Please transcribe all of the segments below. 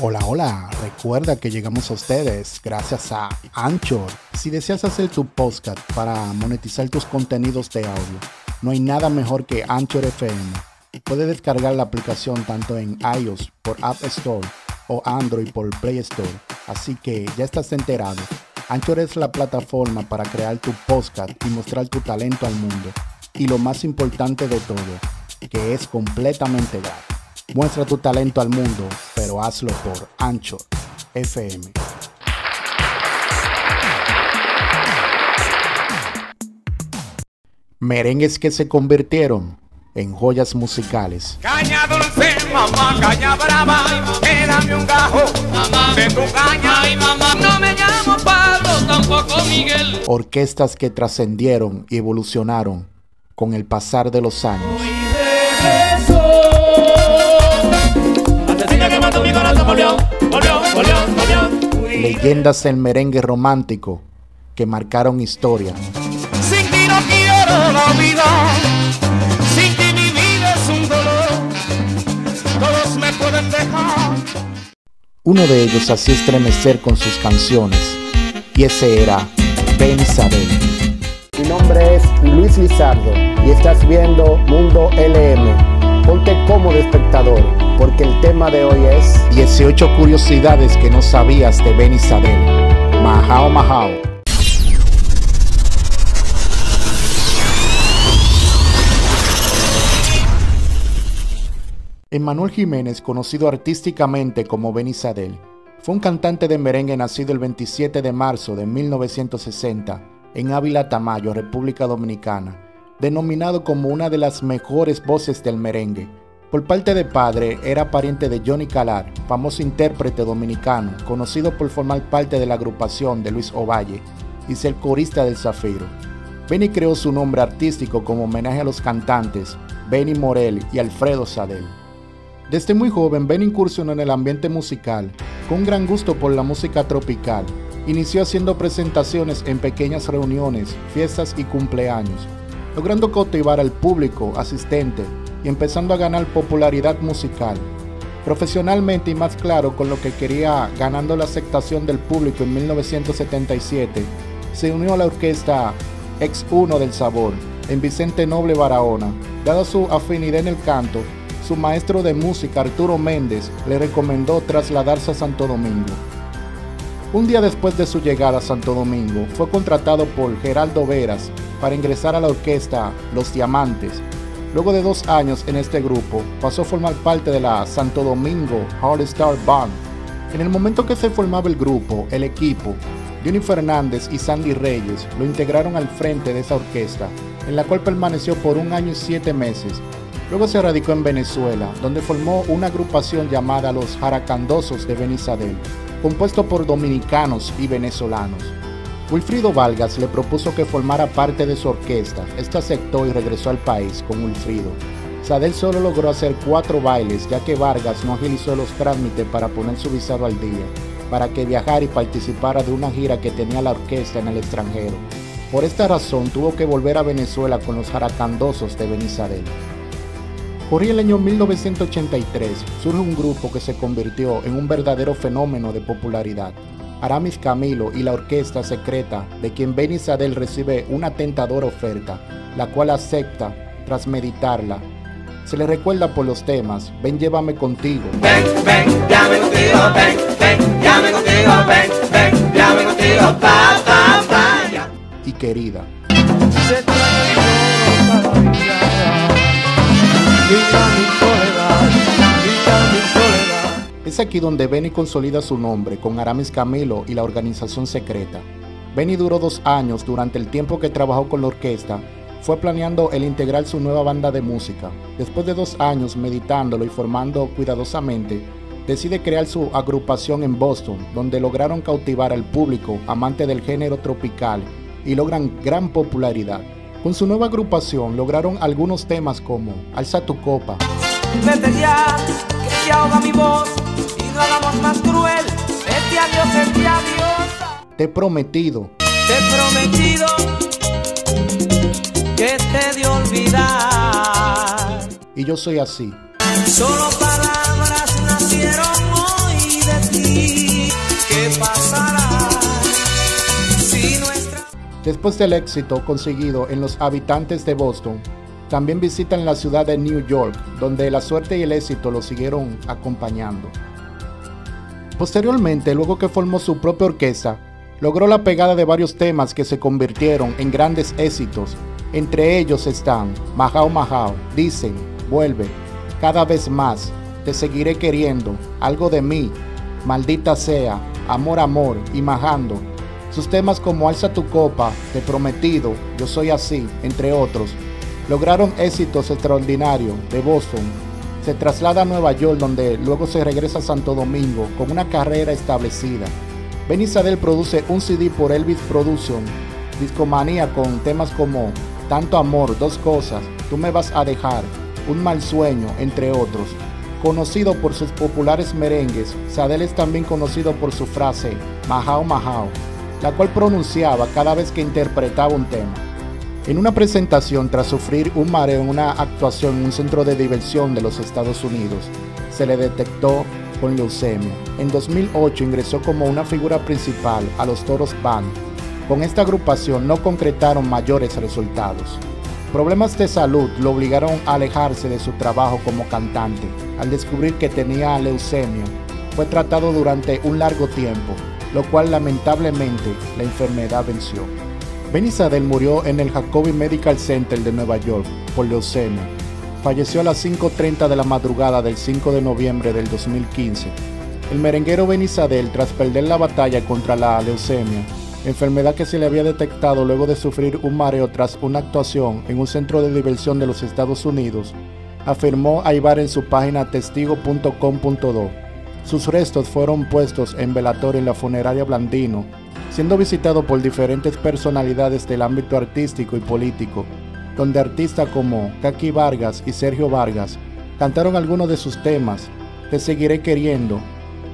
Hola, hola, recuerda que llegamos a ustedes gracias a Anchor. Si deseas hacer tu podcast para monetizar tus contenidos de audio, no hay nada mejor que Anchor FM. Puedes descargar la aplicación tanto en iOS por App Store o Android por Play Store. Así que ya estás enterado. Anchor es la plataforma para crear tu podcast y mostrar tu talento al mundo. Y lo más importante de todo, que es completamente gratis. Muestra tu talento al mundo, pero hazlo por Ancho FM. Merengues que se convirtieron en joyas musicales. Caña dulce, mamá, caña brava, dame un gajo mamá, de tu caña. Ay, mamá, no me llamo Pablo, tampoco Miguel. Orquestas que trascendieron y evolucionaron con el pasar de los años. Leyendas del merengue romántico que marcaron historia. Sin ti no quiero la vida, sin ti mi vida es un dolor, todos me pueden dejar. Uno de ellos hacía estremecer con sus canciones, y ese era Ben Isabel. Mi nombre es Luis Lizardo y estás viendo Mundo LM. Ponte cómodo espectador, porque el tema de hoy es 18 curiosidades que no sabías de Ben Isabel. Mahao Mahao. Emmanuel Jiménez, conocido artísticamente como Ben Isadel, fue un cantante de merengue nacido el 27 de marzo de 1960 en Ávila Tamayo, República Dominicana, denominado como una de las mejores voces del merengue. Por parte de padre, era pariente de Johnny Calar, famoso intérprete dominicano, conocido por formar parte de la agrupación de Luis Ovalle y ser corista del Zafiro. Benny creó su nombre artístico como homenaje a los cantantes Benny Morel y Alfredo Sadel. Desde muy joven, Ben incursionó en el ambiente musical, con un gran gusto por la música tropical. Inició haciendo presentaciones en pequeñas reuniones, fiestas y cumpleaños, logrando cautivar al público asistente y empezando a ganar popularidad musical. Profesionalmente y más claro con lo que quería, ganando la aceptación del público en 1977, se unió a la orquesta X1 del Sabor, en Vicente Noble Barahona. Dada su afinidad en el canto, su maestro de música Arturo Méndez le recomendó trasladarse a Santo Domingo. Un día después de su llegada a Santo Domingo, fue contratado por Geraldo Veras para ingresar a la orquesta Los Diamantes. Luego de dos años en este grupo, pasó a formar parte de la Santo Domingo Hard Star Band. En el momento que se formaba el grupo, el equipo, Johnny Fernández y Sandy Reyes lo integraron al frente de esa orquesta, en la cual permaneció por un año y siete meses, Luego se radicó en Venezuela, donde formó una agrupación llamada Los Jaracandosos de Benizadel, compuesto por dominicanos y venezolanos. Wilfrido Vargas le propuso que formara parte de su orquesta. Este aceptó y regresó al país con Wilfrido. Sadel solo logró hacer cuatro bailes, ya que Vargas no agilizó los trámites para poner su visado al día, para que viajara y participara de una gira que tenía la orquesta en el extranjero. Por esta razón tuvo que volver a Venezuela con los jaracandosos de Benizadel. Corría el año 1983, surge un grupo que se convirtió en un verdadero fenómeno de popularidad. Aramis Camilo y la orquesta secreta, de quien Ben Isabel recibe una tentadora oferta, la cual acepta tras meditarla. Se le recuerda por los temas, ven llévame contigo. Ven, ven, llame contigo, ven, ven, llame contigo, ven, ven, llame contigo, pa, pa, pa, ya. y querida. Es aquí donde Benny consolida su nombre con Aramis Camilo y la organización secreta. Benny duró dos años durante el tiempo que trabajó con la orquesta, fue planeando el integrar su nueva banda de música. Después de dos años meditándolo y formando cuidadosamente, decide crear su agrupación en Boston, donde lograron cautivar al público amante del género tropical y logran gran popularidad. Con su nueva agrupación lograron algunos temas como Alza tu copa, te he prometido. Te he prometido que te de olvidar. Y yo soy así. Después del éxito conseguido en los habitantes de Boston, también visitan la ciudad de New York, donde la suerte y el éxito lo siguieron acompañando. Posteriormente, luego que formó su propia orquesta, logró la pegada de varios temas que se convirtieron en grandes éxitos. Entre ellos están Mahao Mahao, Dicen, Vuelve, Cada vez más, Te seguiré queriendo, Algo de mí, Maldita sea, Amor Amor y Majando. Sus temas como Alza tu copa, Te prometido, Yo soy así, entre otros, lograron éxitos extraordinarios de Boston. Se traslada a Nueva York donde luego se regresa a Santo Domingo con una carrera establecida. Ben Isabel produce un CD por Elvis Production, Discomanía con temas como Tanto Amor, Dos Cosas, Tú me vas a dejar, Un mal sueño, entre otros. Conocido por sus populares merengues, Sadel es también conocido por su frase Mahao Mahao, la cual pronunciaba cada vez que interpretaba un tema. En una presentación tras sufrir un mareo en una actuación en un centro de diversión de los Estados Unidos, se le detectó con leucemia. En 2008 ingresó como una figura principal a los Toros Band. Con esta agrupación no concretaron mayores resultados. Problemas de salud lo obligaron a alejarse de su trabajo como cantante. Al descubrir que tenía leucemia, fue tratado durante un largo tiempo, lo cual lamentablemente la enfermedad venció. Ben Isabel murió en el Jacobi Medical Center de Nueva York por leucemia. Falleció a las 5.30 de la madrugada del 5 de noviembre del 2015. El merenguero Ben Isabel, tras perder la batalla contra la leucemia, enfermedad que se le había detectado luego de sufrir un mareo tras una actuación en un centro de diversión de los Estados Unidos, afirmó a Ibar en su página testigo.com.do. Sus restos fueron puestos en velatorio en la funeraria Blandino siendo visitado por diferentes personalidades del ámbito artístico y político, donde artistas como Kaki Vargas y Sergio Vargas cantaron algunos de sus temas, Te seguiré queriendo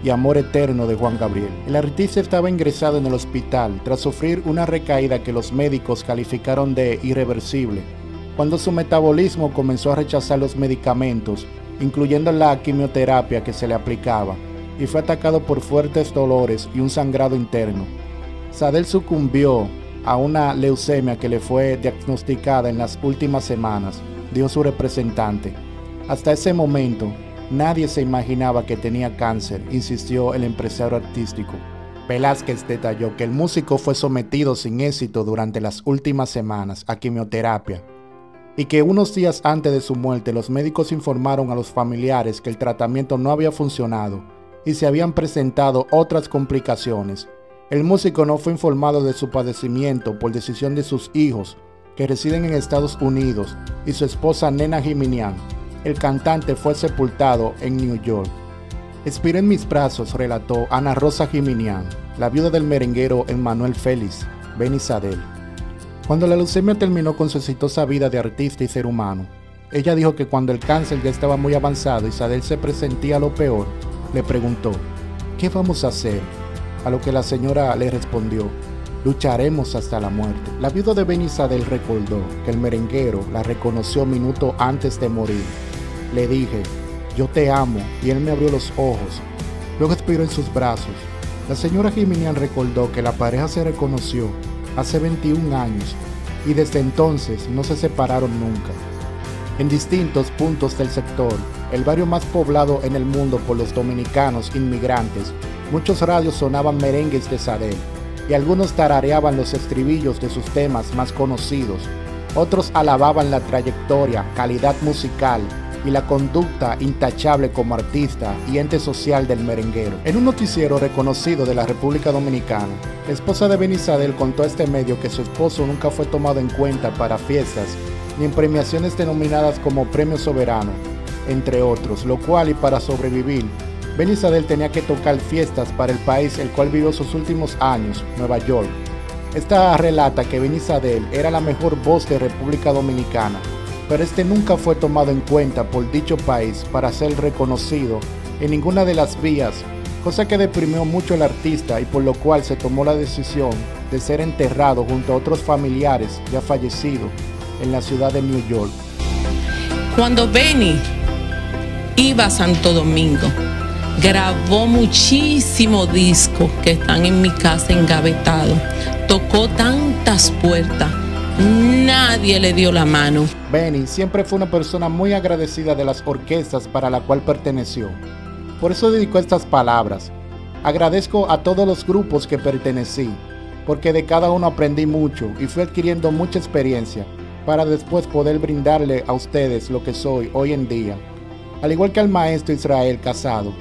y Amor Eterno de Juan Gabriel. El artista estaba ingresado en el hospital tras sufrir una recaída que los médicos calificaron de irreversible, cuando su metabolismo comenzó a rechazar los medicamentos, incluyendo la quimioterapia que se le aplicaba, y fue atacado por fuertes dolores y un sangrado interno. Sadel sucumbió a una leucemia que le fue diagnosticada en las últimas semanas, dijo su representante. Hasta ese momento, nadie se imaginaba que tenía cáncer, insistió el empresario artístico. Velázquez detalló que el músico fue sometido sin éxito durante las últimas semanas a quimioterapia y que unos días antes de su muerte los médicos informaron a los familiares que el tratamiento no había funcionado y se habían presentado otras complicaciones el músico no fue informado de su padecimiento por decisión de sus hijos, que residen en Estados Unidos, y su esposa Nena Jiminian. El cantante fue sepultado en New York. Expiré en mis brazos, relató Ana Rosa Jiminian, la viuda del merenguero Emmanuel Félix, Ben Isadel. Cuando la leucemia terminó con su exitosa vida de artista y ser humano, ella dijo que cuando el cáncer ya estaba muy avanzado y Isadel se presentía lo peor, le preguntó, ¿qué vamos a hacer? A lo que la señora le respondió, lucharemos hasta la muerte. La viuda de Benisadel recordó que el merenguero la reconoció minuto antes de morir. Le dije, yo te amo, y él me abrió los ojos. Luego expiró en sus brazos. La señora Jiminian recordó que la pareja se reconoció hace 21 años y desde entonces no se separaron nunca. En distintos puntos del sector, el barrio más poblado en el mundo por los dominicanos inmigrantes, Muchos radios sonaban merengues de Sadel y algunos tarareaban los estribillos de sus temas más conocidos. Otros alababan la trayectoria, calidad musical y la conducta intachable como artista y ente social del merenguero. En un noticiero reconocido de la República Dominicana, la esposa de Benisadel contó a este medio que su esposo nunca fue tomado en cuenta para fiestas ni en premiaciones denominadas como Premio Soberano, entre otros, lo cual y para sobrevivir Ben Isabel tenía que tocar fiestas para el país el cual vivió sus últimos años, Nueva York. Esta relata que Ben Isabel era la mejor voz de República Dominicana, pero este nunca fue tomado en cuenta por dicho país para ser reconocido en ninguna de las vías, cosa que deprimió mucho al artista y por lo cual se tomó la decisión de ser enterrado junto a otros familiares ya fallecidos en la ciudad de New York. Cuando Benny iba a Santo Domingo, grabó muchísimos discos que están en mi casa engavetados. tocó tantas puertas, nadie le dio la mano. Benny siempre fue una persona muy agradecida de las orquestas para la cual perteneció. Por eso dedicó estas palabras. Agradezco a todos los grupos que pertenecí, porque de cada uno aprendí mucho y fui adquiriendo mucha experiencia para después poder brindarle a ustedes lo que soy hoy en día. Al igual que al maestro Israel Casado,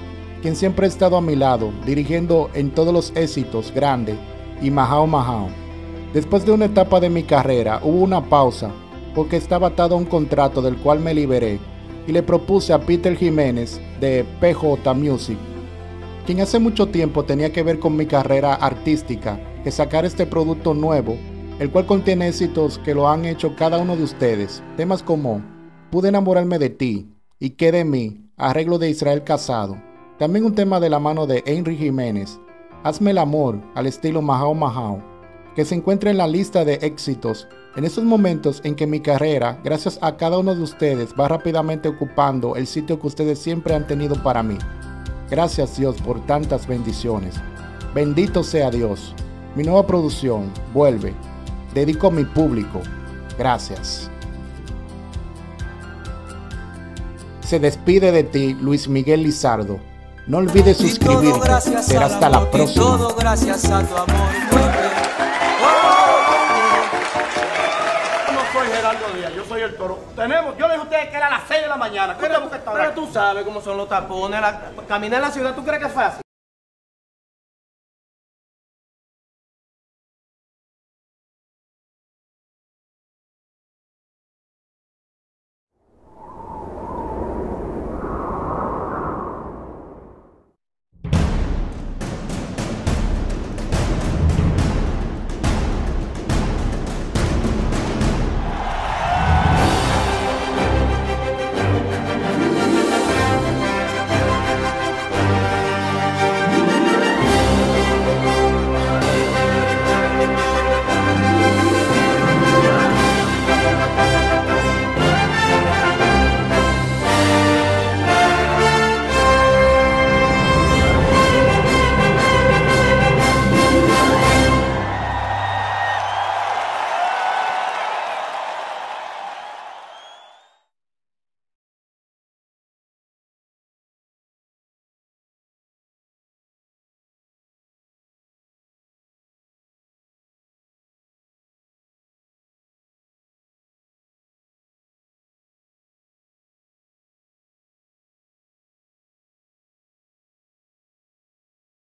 quien siempre ha estado a mi lado, dirigiendo en todos los éxitos grandes y majao majao. Después de una etapa de mi carrera hubo una pausa porque estaba atado a un contrato del cual me liberé y le propuse a Peter Jiménez de PJ Music, quien hace mucho tiempo tenía que ver con mi carrera artística, que sacar este producto nuevo, el cual contiene éxitos que lo han hecho cada uno de ustedes, temas como Pude enamorarme de ti y ¿Qué de mí? Arreglo de Israel Casado. También un tema de la mano de Henry Jiménez, Hazme el amor al estilo Mahao Mahao, que se encuentra en la lista de éxitos en estos momentos en que mi carrera, gracias a cada uno de ustedes, va rápidamente ocupando el sitio que ustedes siempre han tenido para mí. Gracias Dios por tantas bendiciones. Bendito sea Dios. Mi nueva producción, Vuelve. Dedico a mi público. Gracias. Se despide de ti Luis Miguel Lizardo. No olvides suscribirte. Será hasta la próxima. Todo gracias a tu amor. no soy Gerardo Díaz, yo soy el toro. Tenemos, yo le dije a ustedes que era a las 6 de la mañana. ¿Qué tenemos que estar Pero tú sabes cómo son los tapones. La, caminar en la ciudad, ¿tú crees que es fácil?